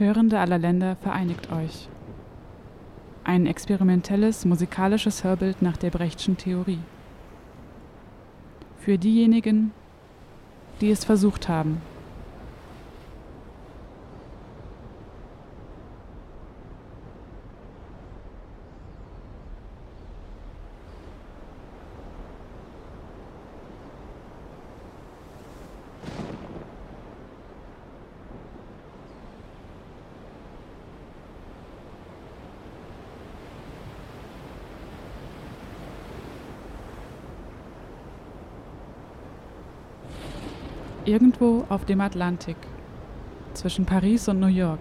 Hörende aller Länder vereinigt euch. Ein experimentelles musikalisches Hörbild nach der Brechtschen Theorie. Für diejenigen, die es versucht haben. Irgendwo auf dem Atlantik, zwischen Paris und New York,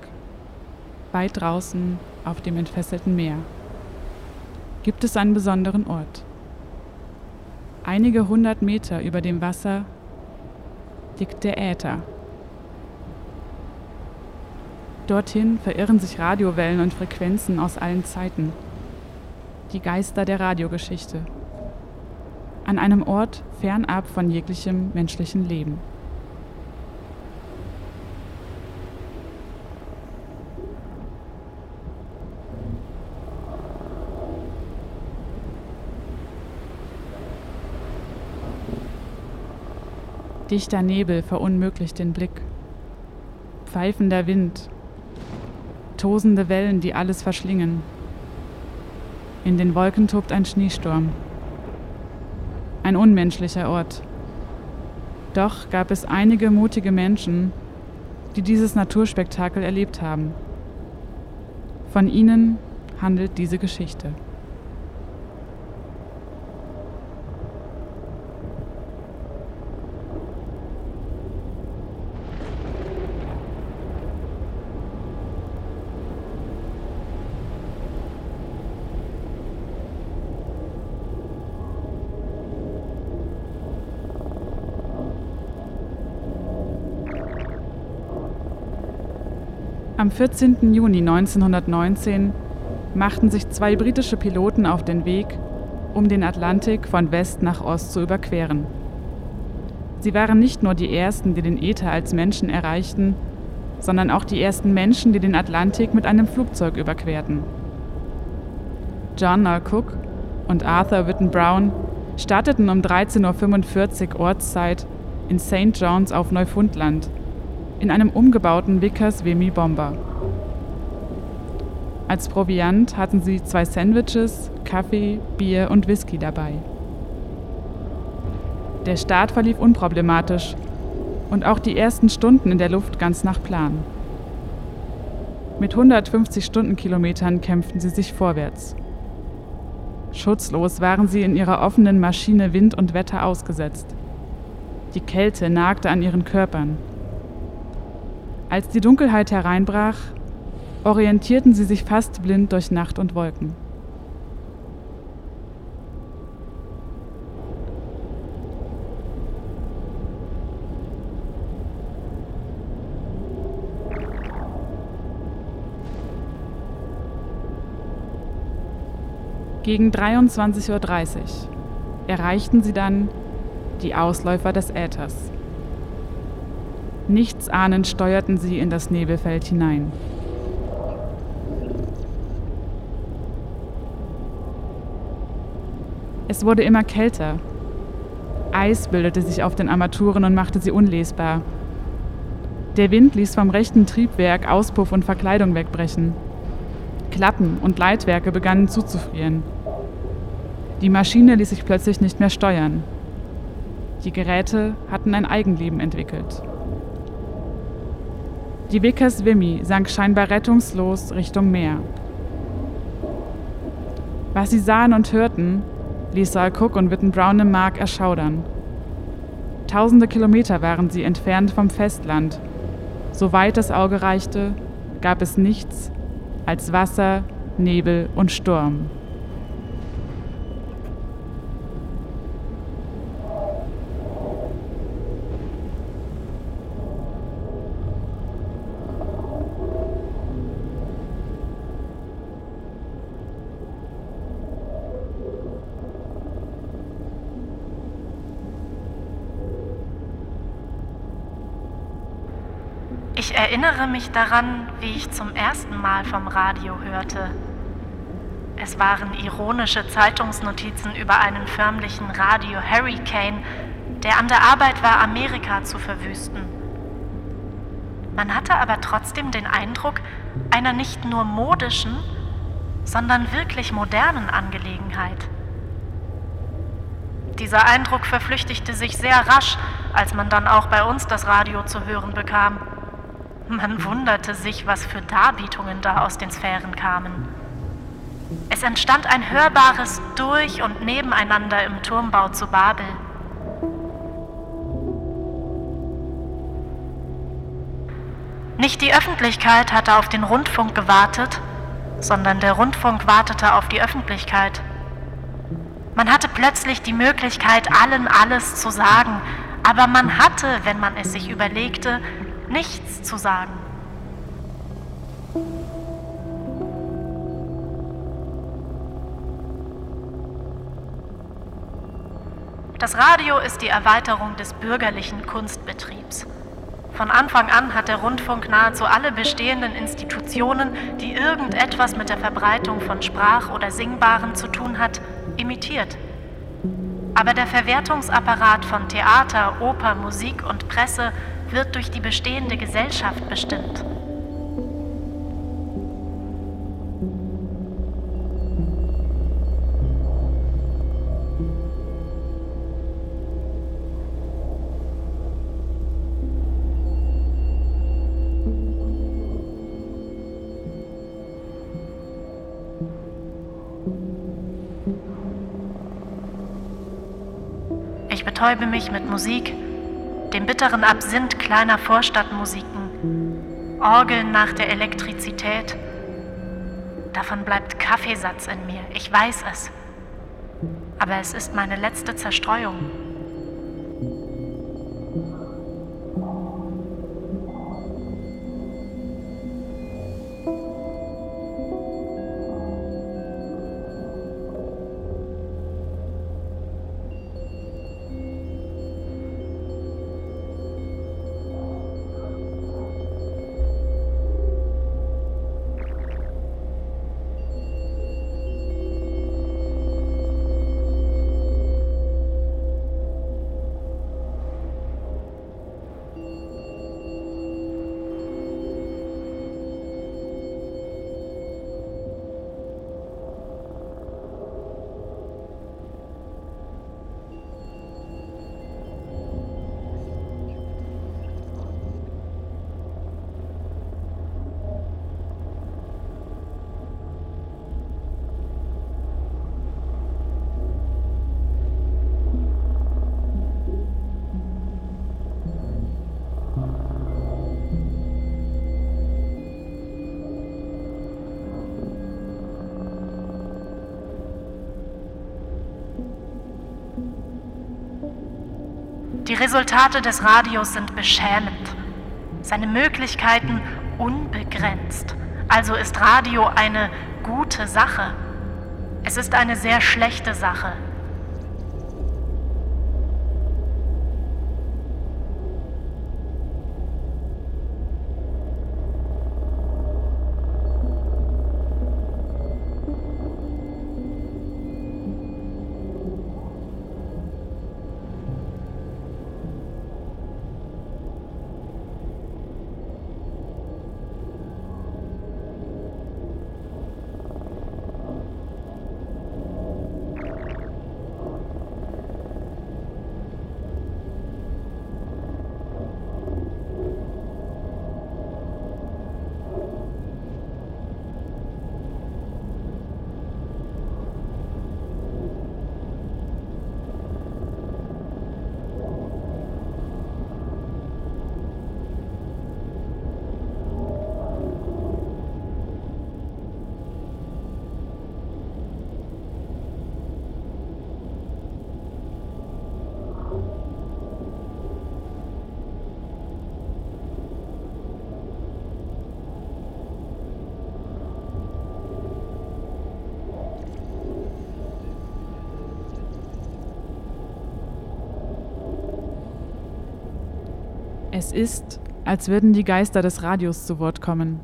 weit draußen auf dem entfesselten Meer, gibt es einen besonderen Ort. Einige hundert Meter über dem Wasser liegt der Äther. Dorthin verirren sich Radiowellen und Frequenzen aus allen Zeiten. Die Geister der Radiogeschichte. An einem Ort fernab von jeglichem menschlichen Leben. Dichter Nebel verunmöglicht den Blick. Pfeifender Wind. Tosende Wellen, die alles verschlingen. In den Wolken tobt ein Schneesturm. Ein unmenschlicher Ort. Doch gab es einige mutige Menschen, die dieses Naturspektakel erlebt haben. Von ihnen handelt diese Geschichte. Am 14. Juni 1919 machten sich zwei britische Piloten auf den Weg, um den Atlantik von West nach Ost zu überqueren. Sie waren nicht nur die ersten, die den Äther als Menschen erreichten, sondern auch die ersten Menschen, die den Atlantik mit einem Flugzeug überquerten. John L. Cook und Arthur Witten Brown starteten um 13.45 Uhr Ortszeit in St. John's auf Neufundland in einem umgebauten Vickers Vimy Bomber. Als Proviant hatten sie zwei Sandwiches, Kaffee, Bier und Whisky dabei. Der Start verlief unproblematisch und auch die ersten Stunden in der Luft ganz nach Plan. Mit 150 Stundenkilometern kämpften sie sich vorwärts. Schutzlos waren sie in ihrer offenen Maschine Wind und Wetter ausgesetzt. Die Kälte nagte an ihren Körpern. Als die Dunkelheit hereinbrach, orientierten sie sich fast blind durch Nacht und Wolken. Gegen 23.30 Uhr erreichten sie dann die Ausläufer des Äthers. Nichtsahnend steuerten sie in das Nebelfeld hinein. Es wurde immer kälter. Eis bildete sich auf den Armaturen und machte sie unlesbar. Der Wind ließ vom rechten Triebwerk Auspuff und Verkleidung wegbrechen. Klappen und Leitwerke begannen zuzufrieren. Die Maschine ließ sich plötzlich nicht mehr steuern. Die Geräte hatten ein Eigenleben entwickelt. Die Vickers Wimmy sank scheinbar rettungslos Richtung Meer. Was sie sahen und hörten, ließ Saul Cook und Witten Brown im Mark erschaudern. Tausende Kilometer waren sie entfernt vom Festland. Soweit das Auge reichte, gab es nichts als Wasser, Nebel und Sturm. Erinnere mich daran, wie ich zum ersten Mal vom Radio hörte. Es waren ironische Zeitungsnotizen über einen förmlichen Radio-Hurricane, der an der Arbeit war, Amerika zu verwüsten. Man hatte aber trotzdem den Eindruck einer nicht nur modischen, sondern wirklich modernen Angelegenheit. Dieser Eindruck verflüchtigte sich sehr rasch, als man dann auch bei uns das Radio zu hören bekam. Man wunderte sich, was für Darbietungen da aus den Sphären kamen. Es entstand ein hörbares Durch- und Nebeneinander im Turmbau zu Babel. Nicht die Öffentlichkeit hatte auf den Rundfunk gewartet, sondern der Rundfunk wartete auf die Öffentlichkeit. Man hatte plötzlich die Möglichkeit, allen alles zu sagen, aber man hatte, wenn man es sich überlegte, nichts zu sagen. Das Radio ist die Erweiterung des bürgerlichen Kunstbetriebs. Von Anfang an hat der Rundfunk nahezu alle bestehenden Institutionen, die irgendetwas mit der Verbreitung von Sprach- oder Singbaren zu tun hat, imitiert. Aber der Verwertungsapparat von Theater, Oper, Musik und Presse wird durch die bestehende Gesellschaft bestimmt. Ich betäube mich mit Musik, dem bitteren Absinth kleiner Vorstadtmusiken, Orgeln nach der Elektrizität. Davon bleibt Kaffeesatz in mir, ich weiß es. Aber es ist meine letzte Zerstreuung. Die Resultate des Radios sind beschämend, seine Möglichkeiten unbegrenzt. Also ist Radio eine gute Sache. Es ist eine sehr schlechte Sache. Es ist, als würden die Geister des Radios zu Wort kommen.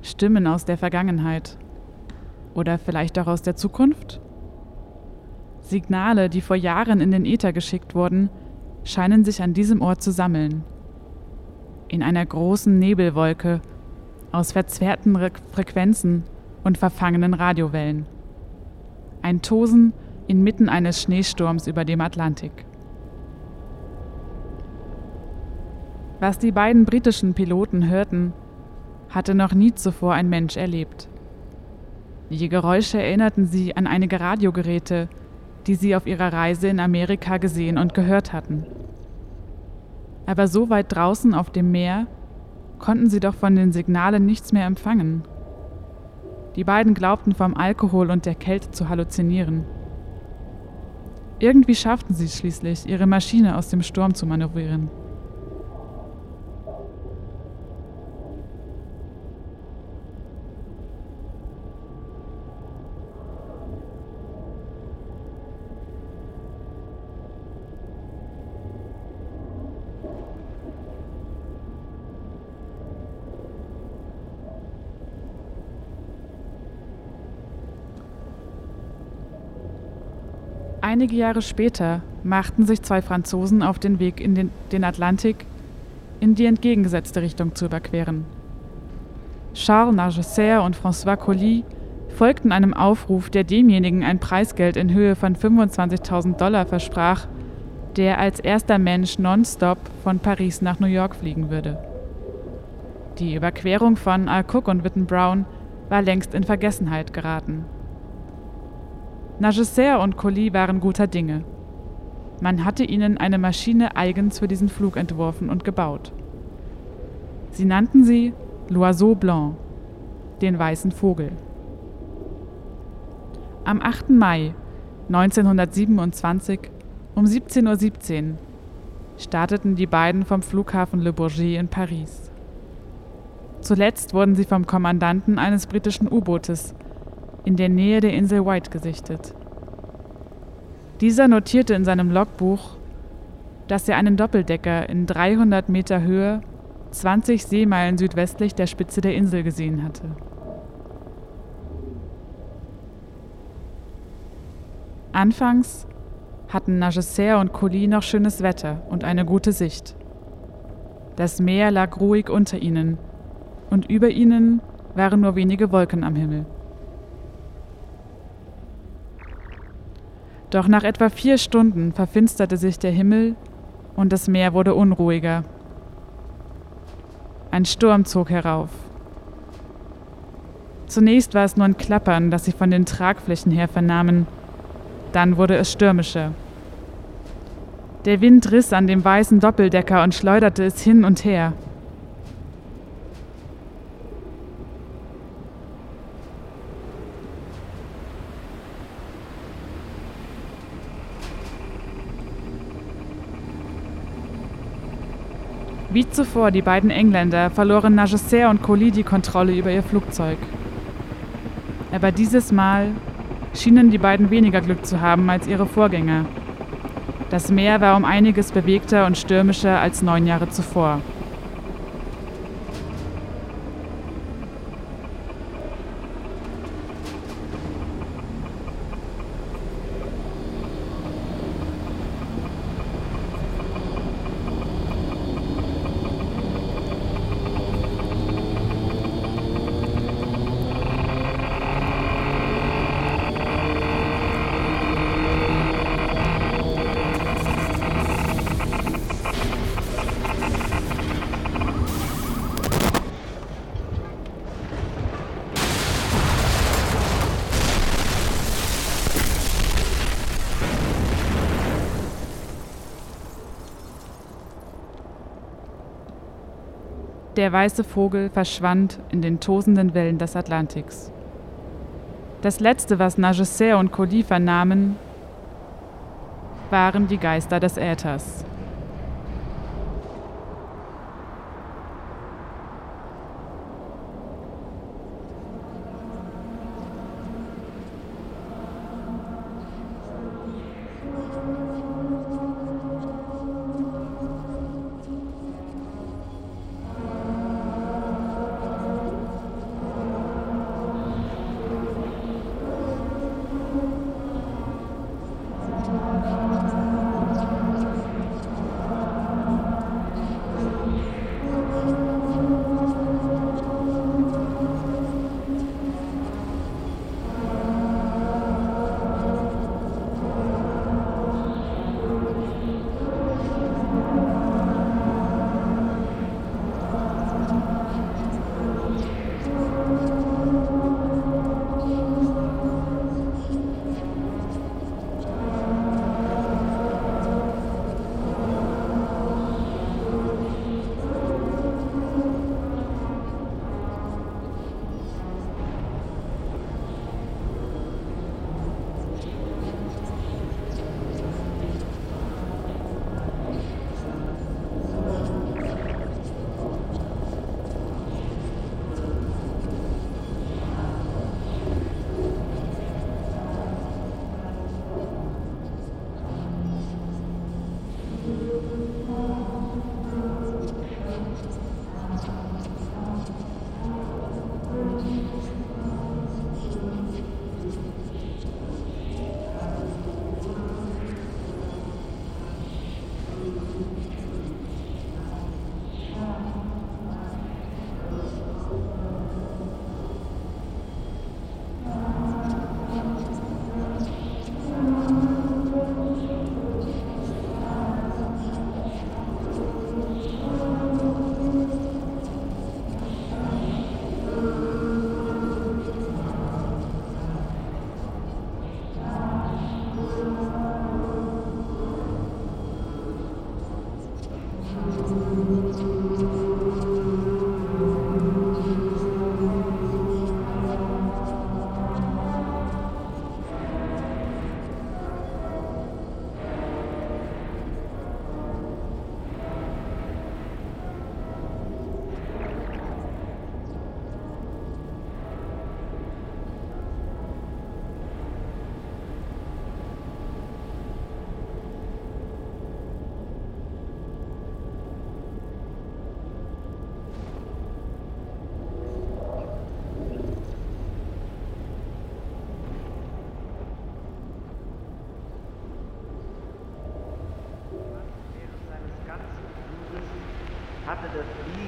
Stimmen aus der Vergangenheit. Oder vielleicht auch aus der Zukunft? Signale, die vor Jahren in den Äther geschickt wurden, scheinen sich an diesem Ort zu sammeln. In einer großen Nebelwolke aus verzerrten Re Frequenzen und verfangenen Radiowellen. Ein Tosen inmitten eines Schneesturms über dem Atlantik. Was die beiden britischen Piloten hörten, hatte noch nie zuvor ein Mensch erlebt. Die Geräusche erinnerten sie an einige Radiogeräte, die sie auf ihrer Reise in Amerika gesehen und gehört hatten. Aber so weit draußen auf dem Meer konnten sie doch von den Signalen nichts mehr empfangen. Die beiden glaubten vom Alkohol und der Kälte zu halluzinieren. Irgendwie schafften sie es schließlich, ihre Maschine aus dem Sturm zu manövrieren. Einige Jahre später machten sich zwei Franzosen auf den Weg in den, den Atlantik in die entgegengesetzte Richtung zu überqueren. Charles Nargesser und François Colly folgten einem Aufruf, der demjenigen ein Preisgeld in Höhe von 25.000 Dollar versprach, der als erster Mensch nonstop von Paris nach New York fliegen würde. Die Überquerung von Al Cook und Witten Brown war längst in Vergessenheit geraten. Nagesser und Colli waren guter Dinge. Man hatte ihnen eine Maschine eigens für diesen Flug entworfen und gebaut. Sie nannten sie L'Oiseau Blanc, den weißen Vogel. Am 8. Mai 1927 um 17.17 Uhr starteten die beiden vom Flughafen Le Bourget in Paris. Zuletzt wurden sie vom Kommandanten eines britischen U-Bootes in der Nähe der Insel White gesichtet. Dieser notierte in seinem Logbuch, dass er einen Doppeldecker in 300 Meter Höhe, 20 Seemeilen südwestlich der Spitze der Insel gesehen hatte. Anfangs hatten Nagesser und Colli noch schönes Wetter und eine gute Sicht. Das Meer lag ruhig unter ihnen, und über ihnen waren nur wenige Wolken am Himmel. Doch nach etwa vier Stunden verfinsterte sich der Himmel und das Meer wurde unruhiger. Ein Sturm zog herauf. Zunächst war es nur ein Klappern, das sie von den Tragflächen her vernahmen. Dann wurde es stürmischer. Der Wind riss an dem weißen Doppeldecker und schleuderte es hin und her. Wie zuvor die beiden Engländer verloren Nagesser und Colli die Kontrolle über ihr Flugzeug. Aber dieses Mal schienen die beiden weniger Glück zu haben als ihre Vorgänger. Das Meer war um einiges bewegter und stürmischer als neun Jahre zuvor. Der weiße Vogel verschwand in den tosenden Wellen des Atlantiks. Das letzte, was Nagesser und Colli vernahmen, waren die Geister des Äthers.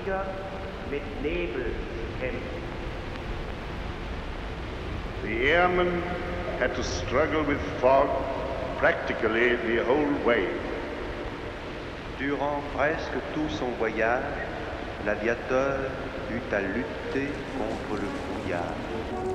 Der Flieger mit Nebel. The airman had to struggle with fog practically the whole way. Durant presque tout son voyage, l'aviateur eut à lutter contre le brouillard.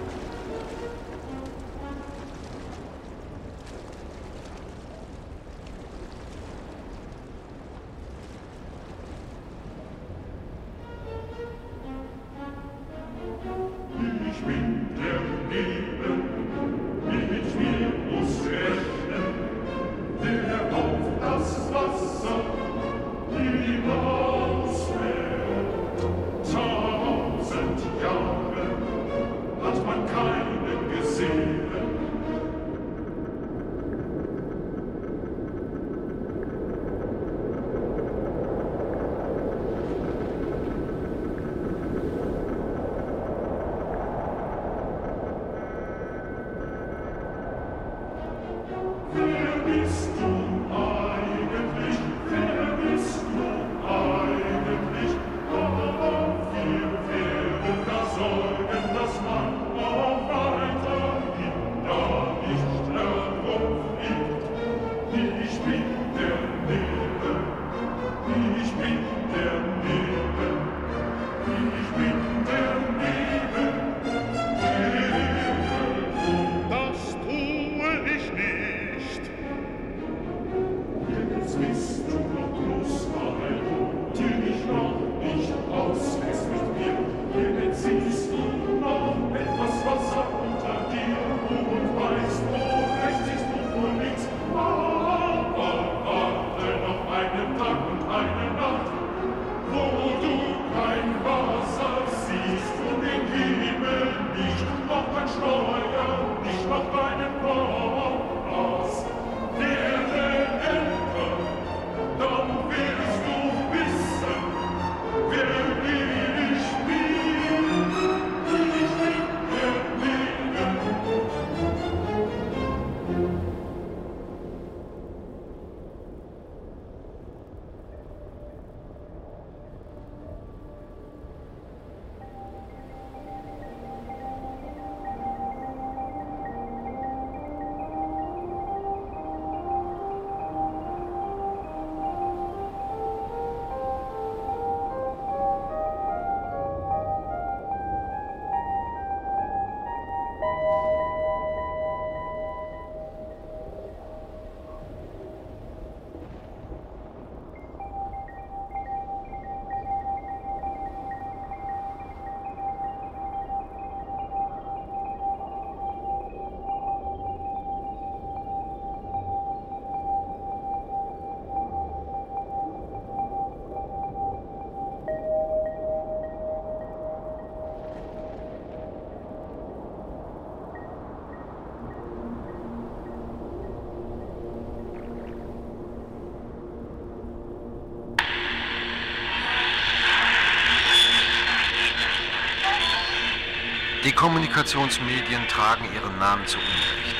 Kommunikationsmedien tragen ihren Namen zu Unrecht.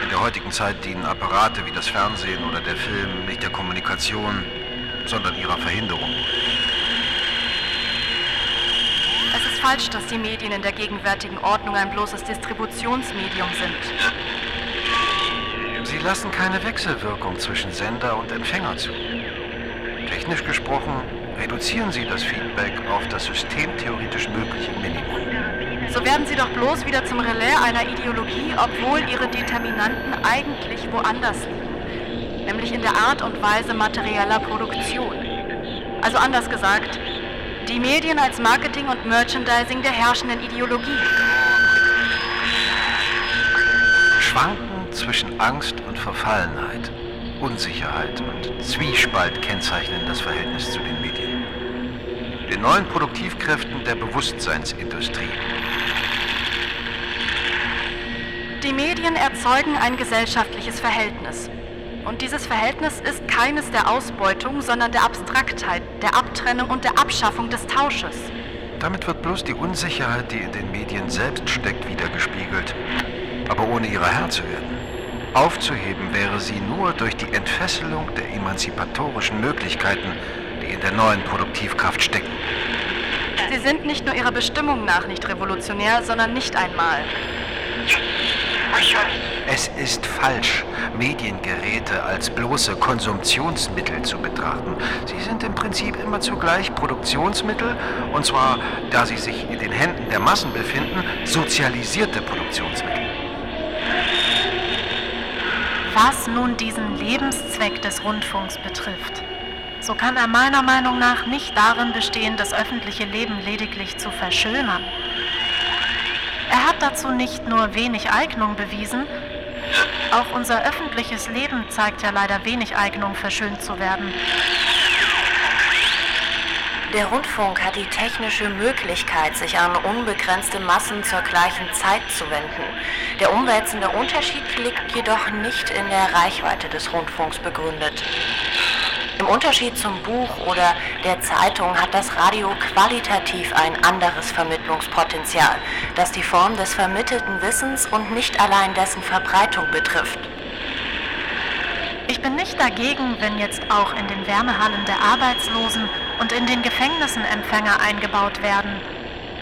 In der heutigen Zeit dienen Apparate wie das Fernsehen oder der Film nicht der Kommunikation, sondern ihrer Verhinderung. Es ist falsch, dass die Medien in der gegenwärtigen Ordnung ein bloßes Distributionsmedium sind. Sie lassen keine Wechselwirkung zwischen Sender und Empfänger zu. Technisch gesprochen reduzieren sie das Feedback auf das systemtheoretisch mögliche Minimum so werden sie doch bloß wieder zum Relais einer Ideologie, obwohl ihre Determinanten eigentlich woanders liegen, nämlich in der Art und Weise materieller Produktion. Also anders gesagt, die Medien als Marketing und Merchandising der herrschenden Ideologie. Schwanken zwischen Angst und Verfallenheit, Unsicherheit und Zwiespalt kennzeichnen das Verhältnis zu den Medien. Den neuen Produktivkräften der Bewusstseinsindustrie. Die Medien erzeugen ein gesellschaftliches Verhältnis. Und dieses Verhältnis ist keines der Ausbeutung, sondern der Abstraktheit, der Abtrennung und der Abschaffung des Tausches. Damit wird bloß die Unsicherheit, die in den Medien selbst steckt, wiedergespiegelt, aber ohne ihrer Herr zu werden. Aufzuheben wäre sie nur durch die Entfesselung der emanzipatorischen Möglichkeiten, die in der neuen Produktivkraft stecken. Sie sind nicht nur ihrer Bestimmung nach nicht revolutionär, sondern nicht einmal. Es ist falsch, Mediengeräte als bloße Konsumptionsmittel zu betrachten. Sie sind im Prinzip immer zugleich Produktionsmittel, und zwar, da sie sich in den Händen der Massen befinden, sozialisierte Produktionsmittel. Was nun diesen Lebenszweck des Rundfunks betrifft, so kann er meiner Meinung nach nicht darin bestehen, das öffentliche Leben lediglich zu verschönern. Er hat dazu nicht nur wenig Eignung bewiesen, auch unser öffentliches Leben zeigt ja leider wenig Eignung, verschönt zu werden. Der Rundfunk hat die technische Möglichkeit, sich an unbegrenzte Massen zur gleichen Zeit zu wenden. Der umwälzende Unterschied liegt jedoch nicht in der Reichweite des Rundfunks begründet. Im Unterschied zum Buch oder der Zeitung hat das Radio qualitativ ein anderes Vermittlungspotenzial, das die Form des vermittelten Wissens und nicht allein dessen Verbreitung betrifft. Ich bin nicht dagegen, wenn jetzt auch in den Wärmehallen der Arbeitslosen und in den Gefängnissen Empfänger eingebaut werden.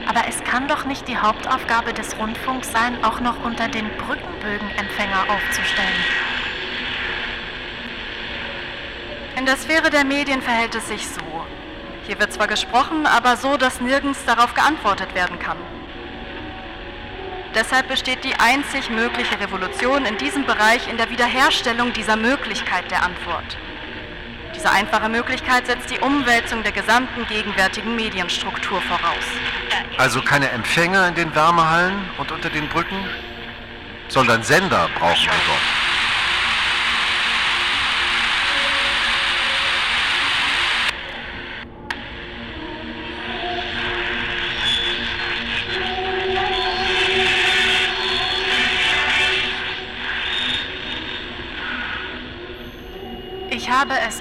Aber es kann doch nicht die Hauptaufgabe des Rundfunks sein, auch noch unter den Brückenbögen Empfänger aufzustellen. In der Sphäre der Medien verhält es sich so. Hier wird zwar gesprochen, aber so, dass nirgends darauf geantwortet werden kann. Deshalb besteht die einzig mögliche Revolution in diesem Bereich in der Wiederherstellung dieser Möglichkeit der Antwort. Diese einfache Möglichkeit setzt die Umwälzung der gesamten gegenwärtigen Medienstruktur voraus. Also keine Empfänger in den Wärmehallen und unter den Brücken, sondern Sender brauchen wir dort.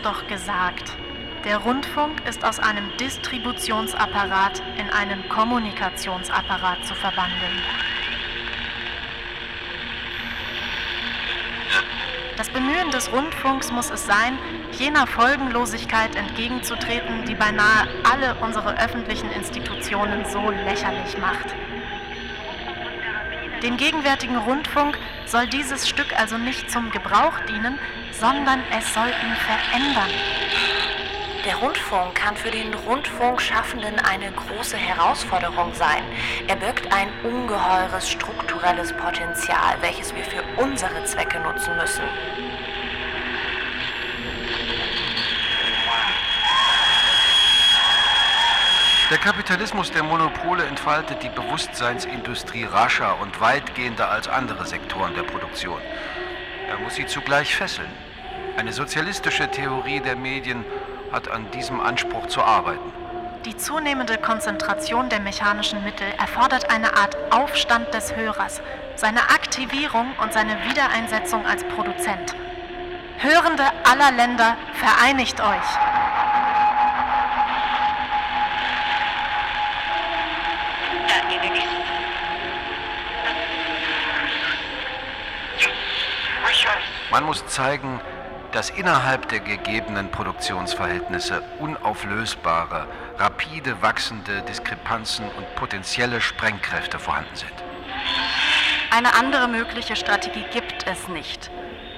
Doch gesagt. Der Rundfunk ist aus einem Distributionsapparat in einen Kommunikationsapparat zu verwandeln. Das Bemühen des Rundfunks muss es sein, jener Folgenlosigkeit entgegenzutreten, die beinahe alle unsere öffentlichen Institutionen so lächerlich macht. Dem gegenwärtigen Rundfunk soll dieses Stück also nicht zum Gebrauch dienen, sondern es soll ihn verändern. Der Rundfunk kann für den Rundfunkschaffenden eine große Herausforderung sein. Er birgt ein ungeheures strukturelles Potenzial, welches wir für unsere Zwecke nutzen müssen. Der Kapitalismus der Monopole entfaltet die Bewusstseinsindustrie rascher und weitgehender als andere Sektoren der Produktion. Er muss sie zugleich fesseln. Eine sozialistische Theorie der Medien hat an diesem Anspruch zu arbeiten. Die zunehmende Konzentration der mechanischen Mittel erfordert eine Art Aufstand des Hörers, seine Aktivierung und seine Wiedereinsetzung als Produzent. Hörende aller Länder, vereinigt euch! Man muss zeigen, dass innerhalb der gegebenen Produktionsverhältnisse unauflösbare, rapide wachsende Diskrepanzen und potenzielle Sprengkräfte vorhanden sind. Eine andere mögliche Strategie gibt es nicht.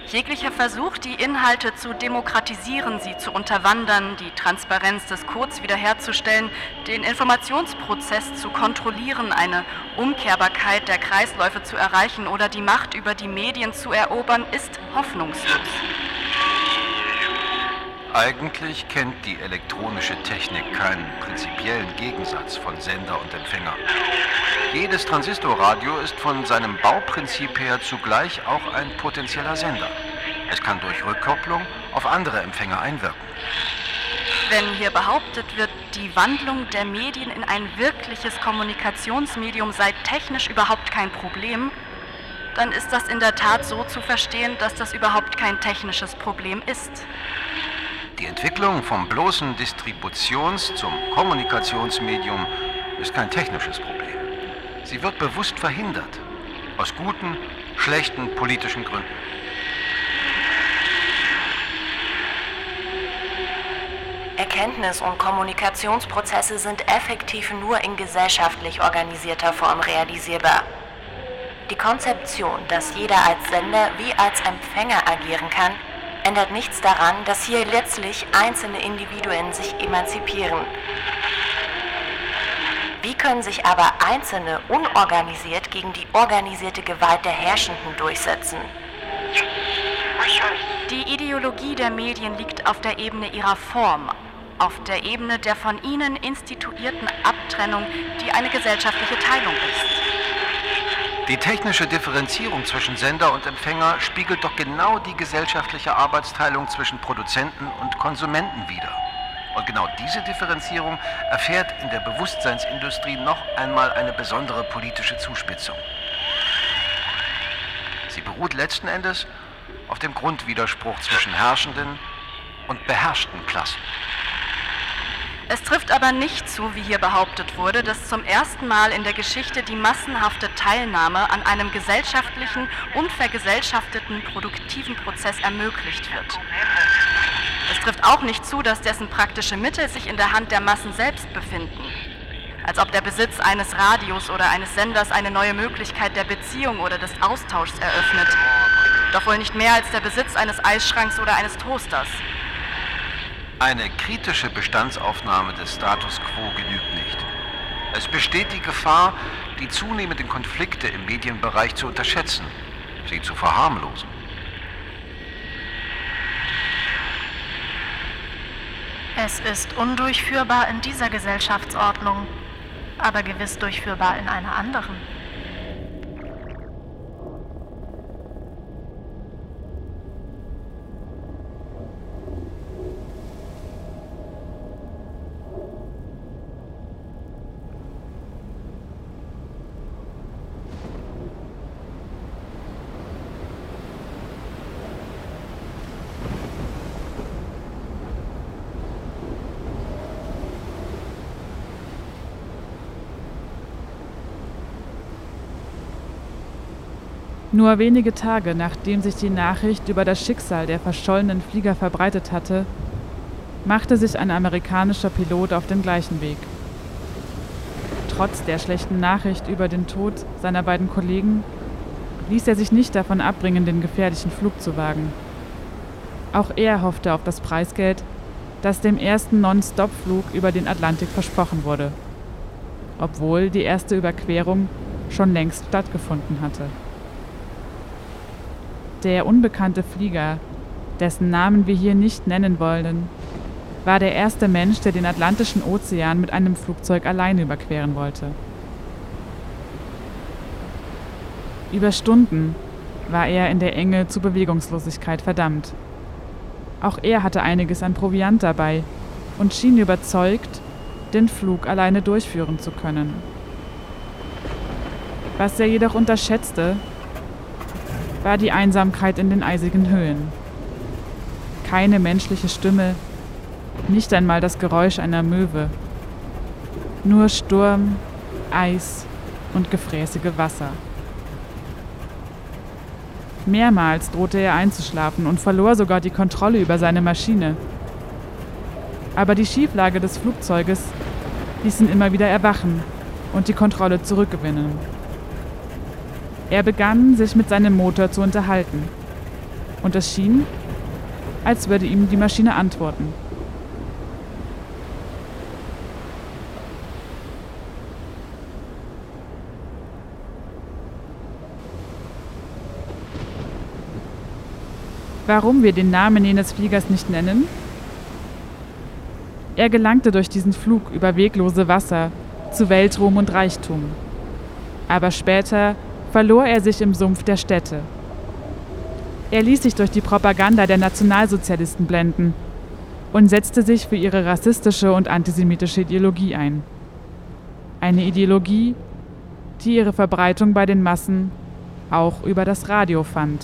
Jeglicher Versuch, die Inhalte zu demokratisieren, sie zu unterwandern, die Transparenz des Codes wiederherzustellen, den Informationsprozess zu kontrollieren, eine Umkehrbarkeit der Kreisläufe zu erreichen oder die Macht über die Medien zu erobern, ist hoffnungslos. Eigentlich kennt die elektronische Technik keinen prinzipiellen Gegensatz von Sender und Empfänger. Jedes Transistorradio ist von seinem Bauprinzip her zugleich auch ein potenzieller Sender. Es kann durch Rückkopplung auf andere Empfänger einwirken. Wenn hier behauptet wird, die Wandlung der Medien in ein wirkliches Kommunikationsmedium sei technisch überhaupt kein Problem, dann ist das in der Tat so zu verstehen, dass das überhaupt kein technisches Problem ist. Die Entwicklung vom bloßen Distributions- zum Kommunikationsmedium ist kein technisches Problem. Sie wird bewusst verhindert. Aus guten, schlechten politischen Gründen. Erkenntnis- und Kommunikationsprozesse sind effektiv nur in gesellschaftlich organisierter Form realisierbar. Die Konzeption, dass jeder als Sender wie als Empfänger agieren kann, ändert nichts daran, dass hier letztlich einzelne Individuen sich emanzipieren. Wie können sich aber Einzelne unorganisiert gegen die organisierte Gewalt der Herrschenden durchsetzen? Die Ideologie der Medien liegt auf der Ebene ihrer Form, auf der Ebene der von ihnen instituierten Abtrennung, die eine gesellschaftliche Teilung ist. Die technische Differenzierung zwischen Sender und Empfänger spiegelt doch genau die gesellschaftliche Arbeitsteilung zwischen Produzenten und Konsumenten wider. Und genau diese Differenzierung erfährt in der Bewusstseinsindustrie noch einmal eine besondere politische Zuspitzung. Sie beruht letzten Endes auf dem Grundwiderspruch zwischen herrschenden und beherrschten Klassen. Es trifft aber nicht zu, wie hier behauptet wurde, dass zum ersten Mal in der Geschichte die massenhafte Teilnahme an einem gesellschaftlichen und vergesellschafteten produktiven Prozess ermöglicht wird. Es trifft auch nicht zu, dass dessen praktische Mittel sich in der Hand der Massen selbst befinden. Als ob der Besitz eines Radios oder eines Senders eine neue Möglichkeit der Beziehung oder des Austauschs eröffnet. Doch wohl nicht mehr als der Besitz eines Eisschranks oder eines Toasters. Eine kritische Bestandsaufnahme des Status quo genügt nicht. Es besteht die Gefahr, die zunehmenden Konflikte im Medienbereich zu unterschätzen, sie zu verharmlosen. Es ist undurchführbar in dieser Gesellschaftsordnung, aber gewiss durchführbar in einer anderen. Nur wenige Tage nachdem sich die Nachricht über das Schicksal der verschollenen Flieger verbreitet hatte, machte sich ein amerikanischer Pilot auf den gleichen Weg. Trotz der schlechten Nachricht über den Tod seiner beiden Kollegen ließ er sich nicht davon abbringen, den gefährlichen Flug zu wagen. Auch er hoffte auf das Preisgeld, das dem ersten Non-Stop-Flug über den Atlantik versprochen wurde, obwohl die erste Überquerung schon längst stattgefunden hatte. Der unbekannte Flieger, dessen Namen wir hier nicht nennen wollen, war der erste Mensch, der den Atlantischen Ozean mit einem Flugzeug alleine überqueren wollte. Über Stunden war er in der Enge zu Bewegungslosigkeit verdammt. Auch er hatte einiges an Proviant dabei und schien überzeugt, den Flug alleine durchführen zu können. Was er jedoch unterschätzte, war die Einsamkeit in den eisigen Höhen. Keine menschliche Stimme, nicht einmal das Geräusch einer Möwe. Nur Sturm, Eis und gefräßige Wasser. Mehrmals drohte er einzuschlafen und verlor sogar die Kontrolle über seine Maschine. Aber die Schieflage des Flugzeuges ließ ihn immer wieder erwachen und die Kontrolle zurückgewinnen. Er begann, sich mit seinem Motor zu unterhalten. Und es schien, als würde ihm die Maschine antworten. Warum wir den Namen jenes Fliegers nicht nennen? Er gelangte durch diesen Flug über weglose Wasser zu Weltruhm und Reichtum. Aber später verlor er sich im Sumpf der Städte. Er ließ sich durch die Propaganda der Nationalsozialisten blenden und setzte sich für ihre rassistische und antisemitische Ideologie ein. Eine Ideologie, die ihre Verbreitung bei den Massen auch über das Radio fand.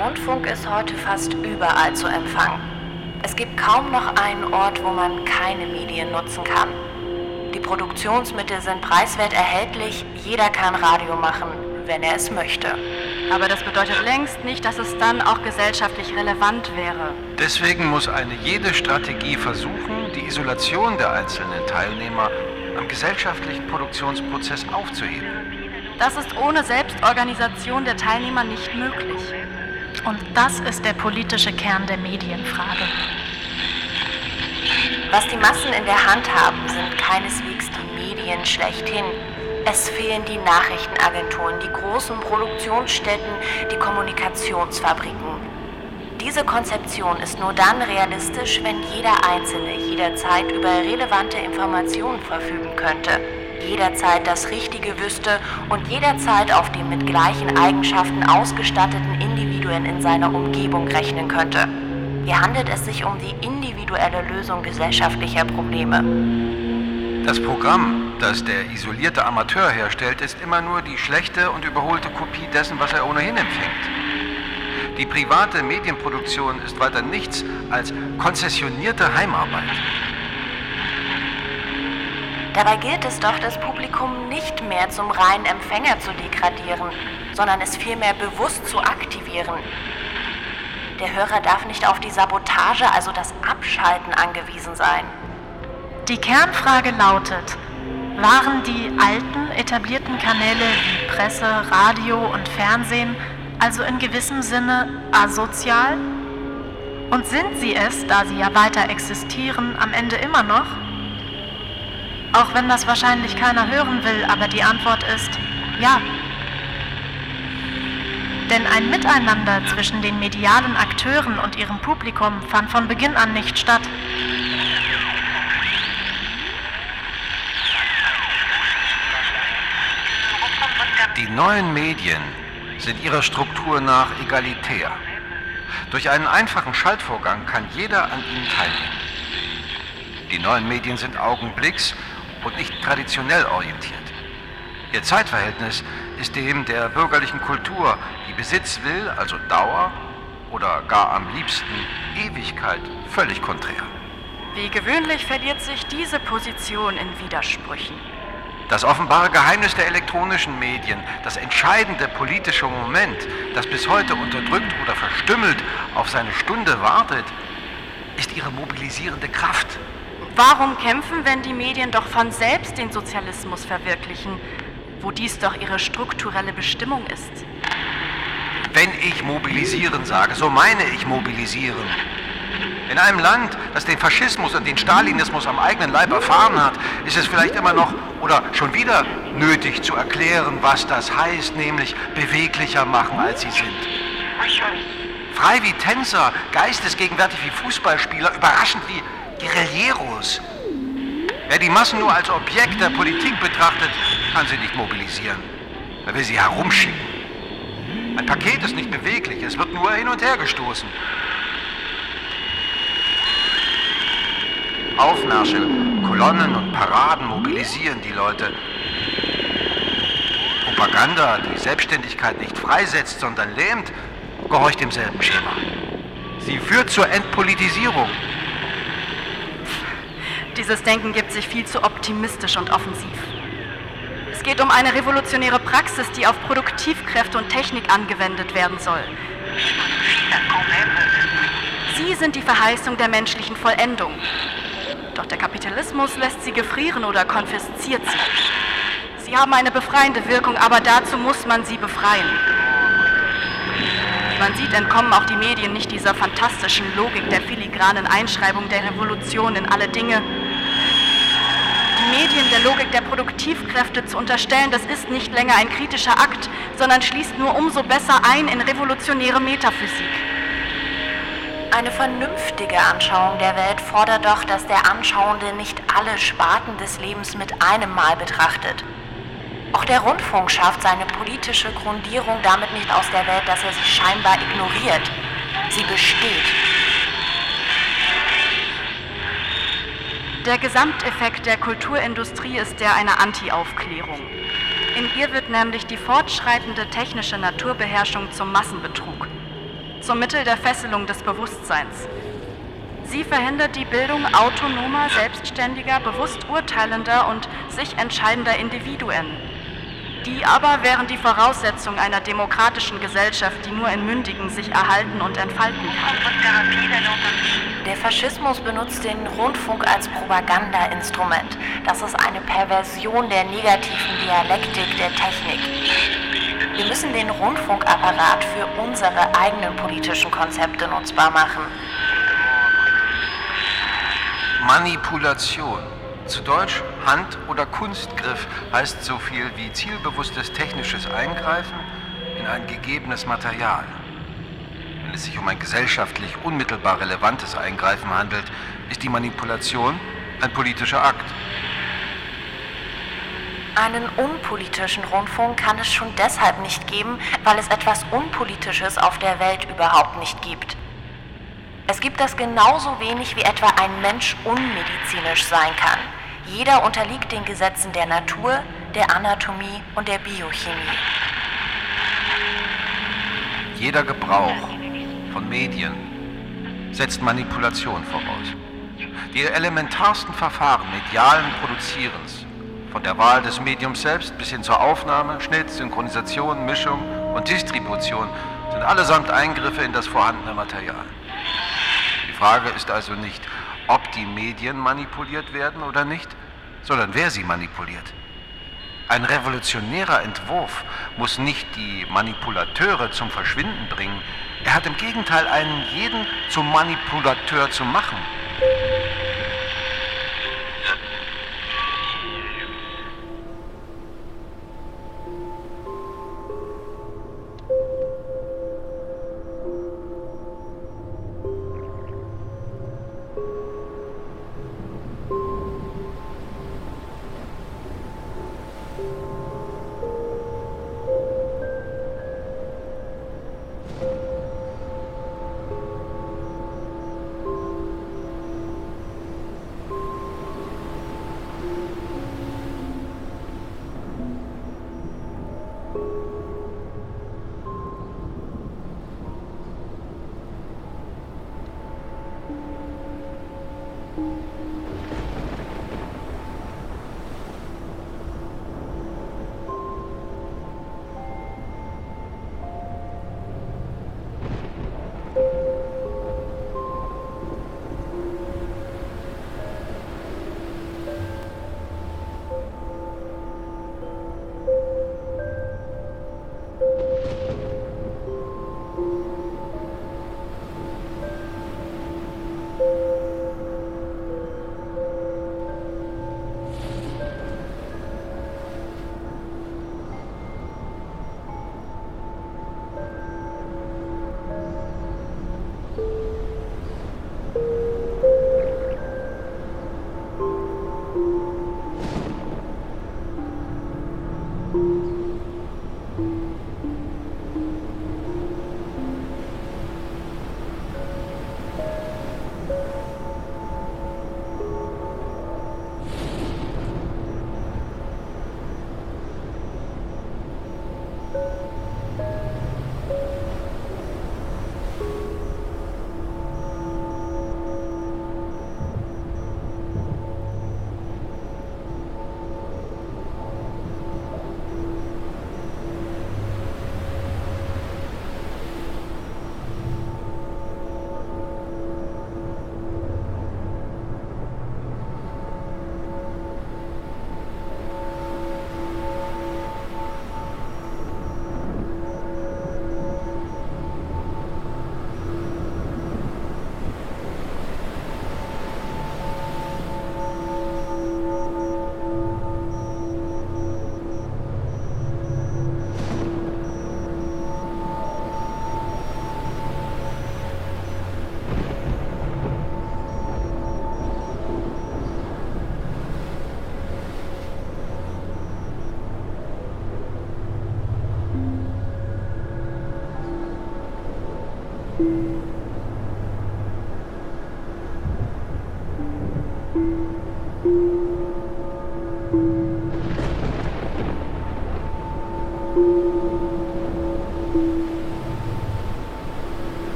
Rundfunk ist heute fast überall zu empfangen. Es gibt kaum noch einen Ort, wo man keine Medien nutzen kann. Die Produktionsmittel sind preiswert erhältlich, jeder kann Radio machen, wenn er es möchte. Aber das bedeutet längst nicht, dass es dann auch gesellschaftlich relevant wäre. Deswegen muss eine jede Strategie versuchen, die Isolation der einzelnen Teilnehmer am gesellschaftlichen Produktionsprozess aufzuheben. Das ist ohne Selbstorganisation der Teilnehmer nicht möglich. Und das ist der politische Kern der Medienfrage. Was die Massen in der Hand haben, sind keineswegs die Medien schlechthin. Es fehlen die Nachrichtenagenturen, die großen Produktionsstätten, die Kommunikationsfabriken. Diese Konzeption ist nur dann realistisch, wenn jeder Einzelne jederzeit über relevante Informationen verfügen könnte, jederzeit das Richtige wüsste und jederzeit auf die mit gleichen Eigenschaften ausgestatteten Individuen in seiner Umgebung rechnen könnte. Hier handelt es sich um die individuelle Lösung gesellschaftlicher Probleme. Das Programm, das der isolierte Amateur herstellt, ist immer nur die schlechte und überholte Kopie dessen, was er ohnehin empfängt. Die private Medienproduktion ist weiter nichts als konzessionierte Heimarbeit. Dabei gilt es doch, das Publikum nicht mehr zum reinen Empfänger zu degradieren, sondern es vielmehr bewusst zu aktivieren. Der Hörer darf nicht auf die Sabotage, also das Abschalten angewiesen sein. Die Kernfrage lautet, waren die alten etablierten Kanäle wie Presse, Radio und Fernsehen also in gewissem Sinne asozial? Und sind sie es, da sie ja weiter existieren, am Ende immer noch? Auch wenn das wahrscheinlich keiner hören will, aber die Antwort ist ja. Denn ein Miteinander zwischen den medialen Akteuren und ihrem Publikum fand von Beginn an nicht statt. Die neuen Medien sind ihrer Struktur nach egalitär. Durch einen einfachen Schaltvorgang kann jeder an ihnen teilnehmen. Die neuen Medien sind augenblicks- und nicht traditionell orientiert. Ihr Zeitverhältnis ist dem der bürgerlichen Kultur, die Besitz will, also Dauer oder gar am liebsten Ewigkeit, völlig konträr. Wie gewöhnlich verliert sich diese Position in Widersprüchen. Das offenbare Geheimnis der elektronischen Medien, das entscheidende politische Moment, das bis heute unterdrückt oder verstümmelt auf seine Stunde wartet, ist ihre mobilisierende Kraft. Warum kämpfen, wenn die Medien doch von selbst den Sozialismus verwirklichen, wo dies doch ihre strukturelle Bestimmung ist? Wenn ich mobilisieren sage, so meine ich mobilisieren. In einem Land, das den Faschismus und den Stalinismus am eigenen Leib erfahren hat, ist es vielleicht immer noch oder schon wieder nötig zu erklären, was das heißt, nämlich beweglicher machen, als sie sind. Frei wie Tänzer, geistesgegenwärtig wie Fußballspieler, überraschend wie Guerilleros. Wer die Massen nur als Objekt der Politik betrachtet, kann sie nicht mobilisieren. Er will sie herumschicken. Ein Paket ist nicht beweglich, es wird nur hin und her gestoßen. Aufmärsche, Kolonnen und Paraden mobilisieren die Leute. Propaganda die Selbstständigkeit nicht freisetzt, sondern lähmt, gehorcht demselben Schema. Sie führt zur Entpolitisierung. Dieses Denken gibt sich viel zu optimistisch und offensiv. Es geht um eine revolutionäre Praxis, die auf Produktivkräfte und Technik angewendet werden soll. Sie sind die Verheißung der menschlichen Vollendung. Doch der Kapitalismus lässt sie gefrieren oder konfisziert sie. Sie haben eine befreiende Wirkung, aber dazu muss man sie befreien. Man sieht, entkommen auch die Medien nicht dieser fantastischen Logik der filigranen Einschreibung der Revolution in alle Dinge. Die Medien der Logik der Produktivkräfte zu unterstellen, das ist nicht länger ein kritischer Akt, sondern schließt nur umso besser ein in revolutionäre Metaphysik. Eine vernünftige Anschauung der Welt fordert doch, dass der Anschauende nicht alle Sparten des Lebens mit einem Mal betrachtet. Auch der Rundfunk schafft seine politische Grundierung damit nicht aus der Welt, dass er sie scheinbar ignoriert. Sie besteht. Der Gesamteffekt der Kulturindustrie ist der einer Anti-Aufklärung. In ihr wird nämlich die fortschreitende technische Naturbeherrschung zum Massenbetrug zum Mittel der Fesselung des Bewusstseins. Sie verhindert die Bildung autonomer, selbstständiger, bewusst urteilender und sich entscheidender Individuen. Die aber wären die Voraussetzung einer demokratischen Gesellschaft, die nur in Mündigen sich erhalten und entfalten kann. Der Faschismus benutzt den Rundfunk als Propagandainstrument. Das ist eine Perversion der negativen Dialektik der Technik. Wir müssen den Rundfunkapparat für unsere eigenen politischen Konzepte nutzbar machen. Manipulation. Zu Deutsch Hand- oder Kunstgriff heißt so viel wie zielbewusstes technisches Eingreifen in ein gegebenes Material. Wenn es sich um ein gesellschaftlich unmittelbar relevantes Eingreifen handelt, ist die Manipulation ein politischer Akt. Einen unpolitischen Rundfunk kann es schon deshalb nicht geben, weil es etwas Unpolitisches auf der Welt überhaupt nicht gibt. Es gibt das genauso wenig wie etwa ein Mensch unmedizinisch sein kann. Jeder unterliegt den Gesetzen der Natur, der Anatomie und der Biochemie. Jeder Gebrauch von Medien setzt Manipulation voraus. Die elementarsten Verfahren medialen Produzierens von der Wahl des Mediums selbst bis hin zur Aufnahme, Schnitt, Synchronisation, Mischung und Distribution sind allesamt Eingriffe in das vorhandene Material. Die Frage ist also nicht, ob die Medien manipuliert werden oder nicht, sondern wer sie manipuliert. Ein revolutionärer Entwurf muss nicht die Manipulateure zum Verschwinden bringen, er hat im Gegenteil einen jeden zum Manipulateur zu machen.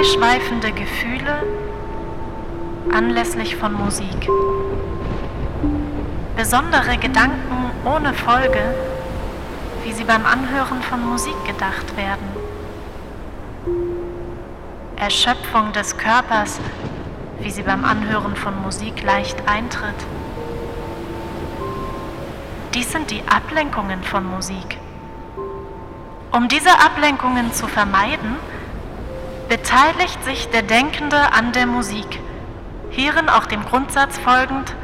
Freischweifende Gefühle anlässlich von Musik. Besondere Gedanken ohne Folge, wie sie beim Anhören von Musik gedacht werden. Erschöpfung des Körpers, wie sie beim Anhören von Musik leicht eintritt. Dies sind die Ablenkungen von Musik. Um diese Ablenkungen zu vermeiden, beteiligt sich der Denkende an der Musik, hierin auch dem Grundsatz folgend,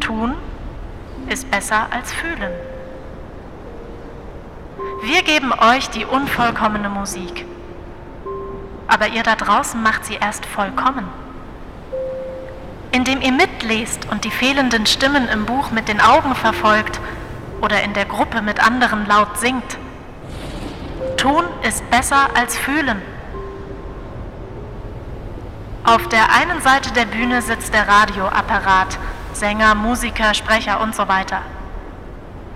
tun ist besser als fühlen. Wir geben euch die unvollkommene Musik, aber ihr da draußen macht sie erst vollkommen. Indem ihr mitlest und die fehlenden Stimmen im Buch mit den Augen verfolgt oder in der Gruppe mit anderen laut singt, Tun ist besser als fühlen. Auf der einen Seite der Bühne sitzt der Radioapparat, Sänger, Musiker, Sprecher und so weiter.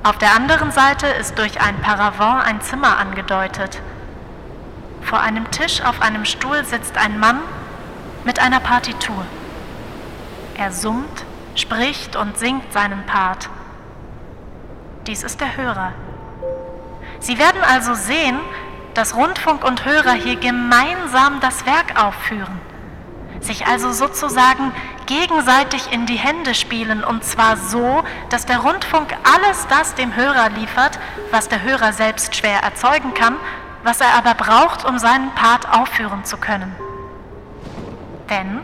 Auf der anderen Seite ist durch ein Paravent ein Zimmer angedeutet. Vor einem Tisch auf einem Stuhl sitzt ein Mann mit einer Partitur. Er summt, spricht und singt seinen Part. Dies ist der Hörer. Sie werden also sehen, dass Rundfunk und Hörer hier gemeinsam das Werk aufführen, sich also sozusagen gegenseitig in die Hände spielen und zwar so, dass der Rundfunk alles das dem Hörer liefert, was der Hörer selbst schwer erzeugen kann, was er aber braucht, um seinen Part aufführen zu können. Denn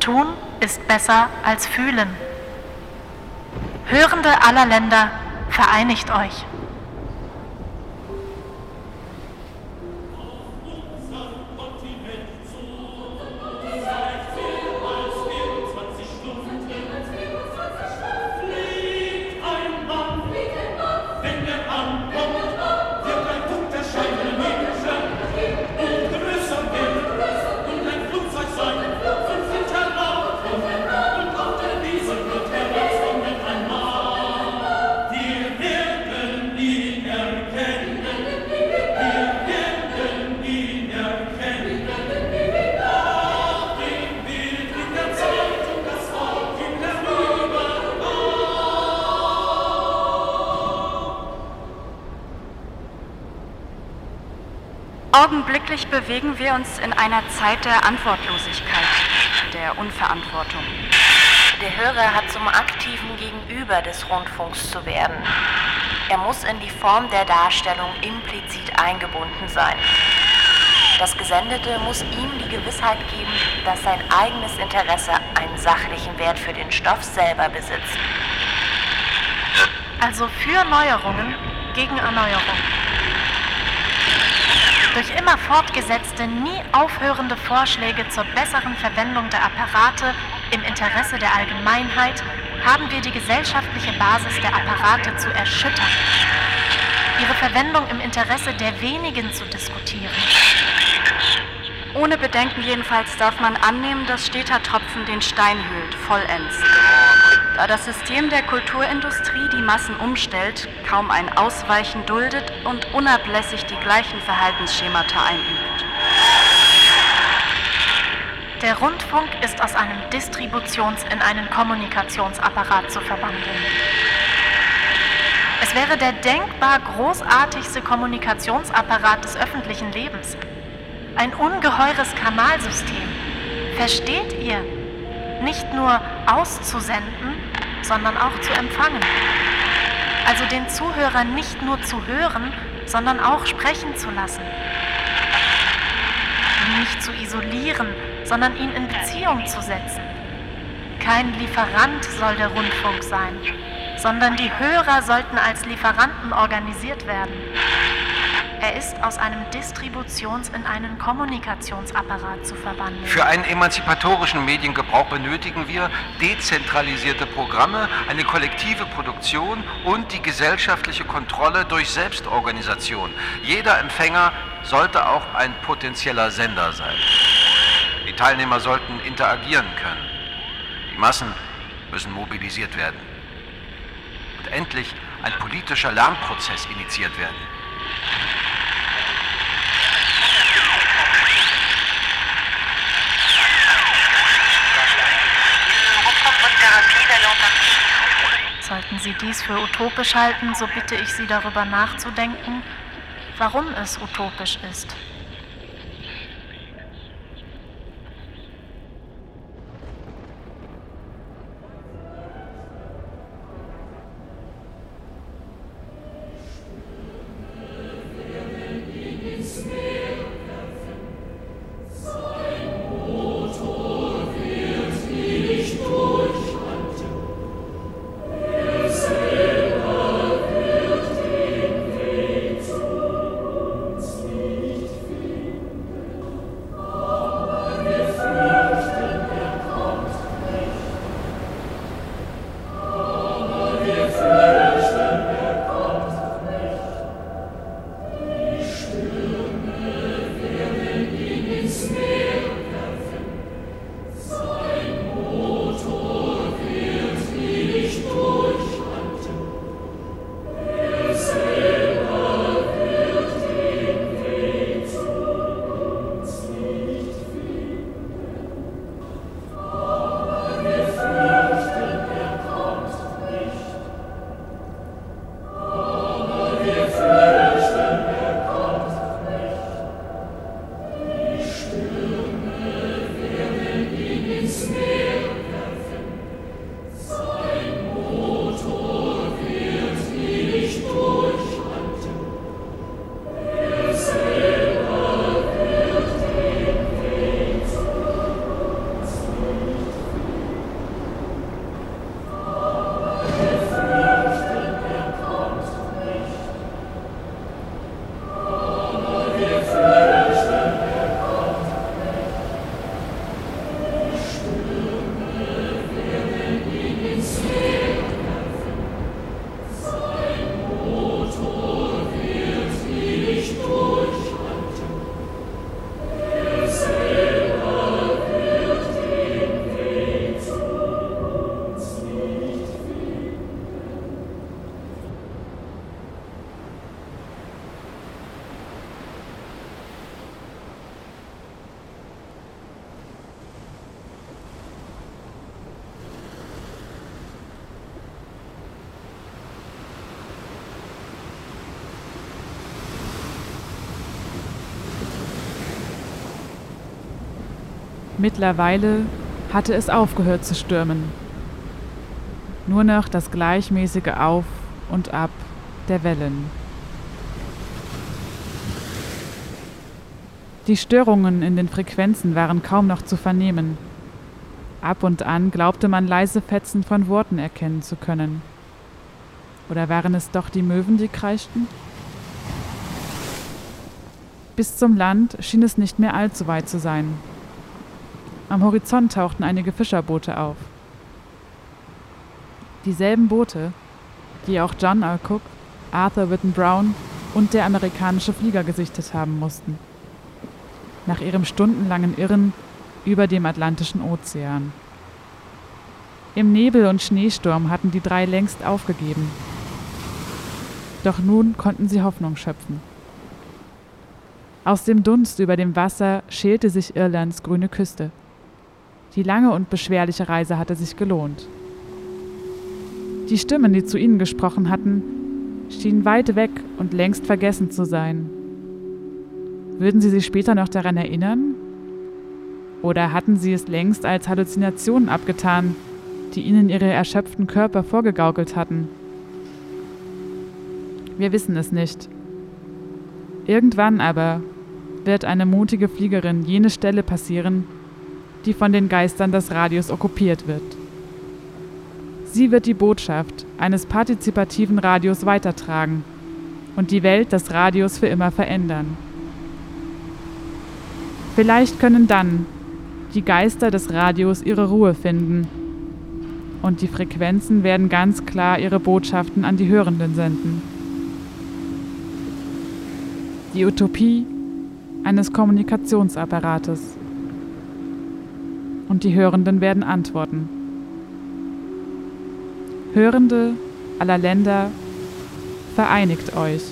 tun ist besser als fühlen. Hörende aller Länder, vereinigt euch. Augenblicklich bewegen wir uns in einer Zeit der Antwortlosigkeit, der Unverantwortung. Der Hörer hat zum aktiven Gegenüber des Rundfunks zu werden. Er muss in die Form der Darstellung implizit eingebunden sein. Das Gesendete muss ihm die Gewissheit geben, dass sein eigenes Interesse einen sachlichen Wert für den Stoff selber besitzt. Also für Neuerungen gegen Erneuerung. Durch immer fortgesetzte, nie aufhörende Vorschläge zur besseren Verwendung der Apparate im Interesse der Allgemeinheit haben wir die gesellschaftliche Basis der Apparate zu erschüttern, ihre Verwendung im Interesse der wenigen zu diskutieren. Ohne Bedenken jedenfalls darf man annehmen, dass steter Tropfen den Stein hüllt, vollends. Da das System der Kulturindustrie die Massen umstellt, kaum ein Ausweichen duldet und unablässig die gleichen Verhaltensschemata einübt. Der Rundfunk ist aus einem Distributions- in einen Kommunikationsapparat zu verwandeln. Es wäre der denkbar großartigste Kommunikationsapparat des öffentlichen Lebens. Ein ungeheures Kanalsystem. Versteht ihr? Nicht nur auszusenden, sondern auch zu empfangen. Also den Zuhörern nicht nur zu hören, sondern auch sprechen zu lassen. Ihn nicht zu isolieren, sondern ihn in Beziehung zu setzen. Kein Lieferant soll der Rundfunk sein, sondern die Hörer sollten als Lieferanten organisiert werden. Er ist aus einem Distributions- in einen Kommunikationsapparat zu verwandeln. Für einen emanzipatorischen Mediengebrauch benötigen wir dezentralisierte Programme, eine kollektive Produktion und die gesellschaftliche Kontrolle durch Selbstorganisation. Jeder Empfänger sollte auch ein potenzieller Sender sein. Die Teilnehmer sollten interagieren können. Die Massen müssen mobilisiert werden. Und endlich ein politischer Lernprozess initiiert werden. Sollten Sie dies für utopisch halten, so bitte ich Sie darüber nachzudenken, warum es utopisch ist. Peace. Mittlerweile hatte es aufgehört zu stürmen. Nur noch das gleichmäßige Auf und Ab der Wellen. Die Störungen in den Frequenzen waren kaum noch zu vernehmen. Ab und an glaubte man leise Fetzen von Worten erkennen zu können. Oder waren es doch die Möwen, die kreischten? Bis zum Land schien es nicht mehr allzu weit zu sein. Am Horizont tauchten einige Fischerboote auf. Dieselben Boote, die auch John R. Cook, Arthur Witten Brown und der amerikanische Flieger gesichtet haben mussten. Nach ihrem stundenlangen Irren über dem Atlantischen Ozean. Im Nebel und Schneesturm hatten die drei längst aufgegeben. Doch nun konnten sie Hoffnung schöpfen. Aus dem Dunst über dem Wasser schälte sich Irlands grüne Küste. Die lange und beschwerliche Reise hatte sich gelohnt. Die Stimmen, die zu ihnen gesprochen hatten, schienen weit weg und längst vergessen zu sein. Würden Sie sich später noch daran erinnern? Oder hatten Sie es längst als Halluzinationen abgetan, die Ihnen Ihre erschöpften Körper vorgegaukelt hatten? Wir wissen es nicht. Irgendwann aber wird eine mutige Fliegerin jene Stelle passieren, die von den Geistern des Radios okkupiert wird. Sie wird die Botschaft eines partizipativen Radios weitertragen und die Welt des Radios für immer verändern. Vielleicht können dann die Geister des Radios ihre Ruhe finden und die Frequenzen werden ganz klar ihre Botschaften an die Hörenden senden. Die Utopie eines Kommunikationsapparates. Und die Hörenden werden antworten. Hörende aller Länder, vereinigt euch.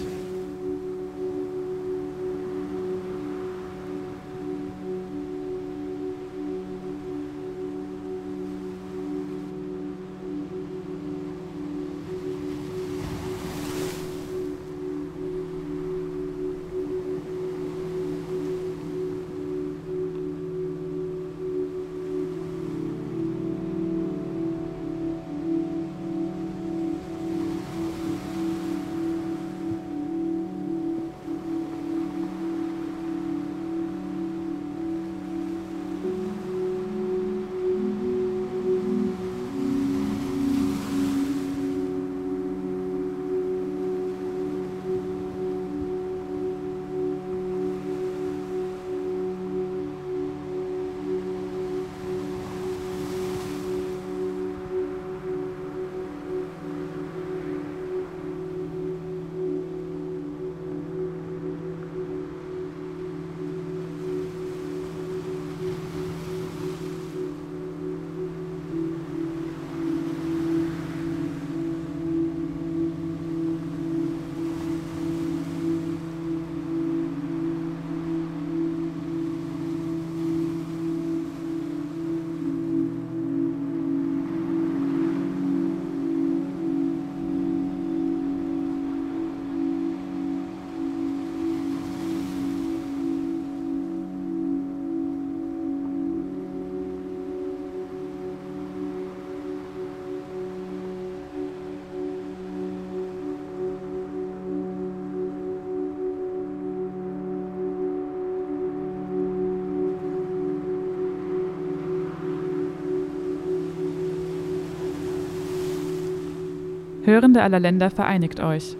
Hörende aller Länder vereinigt euch.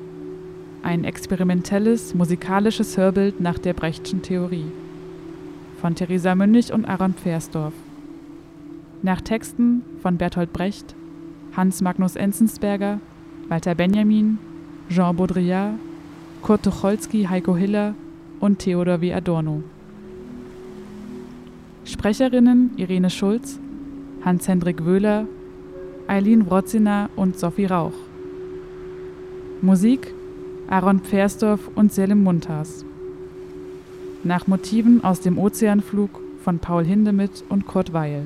Ein experimentelles musikalisches Hörbild nach der Brechtschen Theorie. Von Theresa Münnig und Aaron Pfersdorf. Nach Texten von Bertolt Brecht, Hans Magnus Enzensberger, Walter Benjamin, Jean Baudrillard, Kurt Tucholsky, Heiko Hiller und Theodor W. Adorno. Sprecherinnen Irene Schulz, Hans-Hendrik Wöhler, Eileen Wrotzina und Sophie Rauch. Musik Aaron Pfersdorf und Selim Muntas. Nach Motiven aus dem Ozeanflug von Paul Hindemith und Kurt Weil.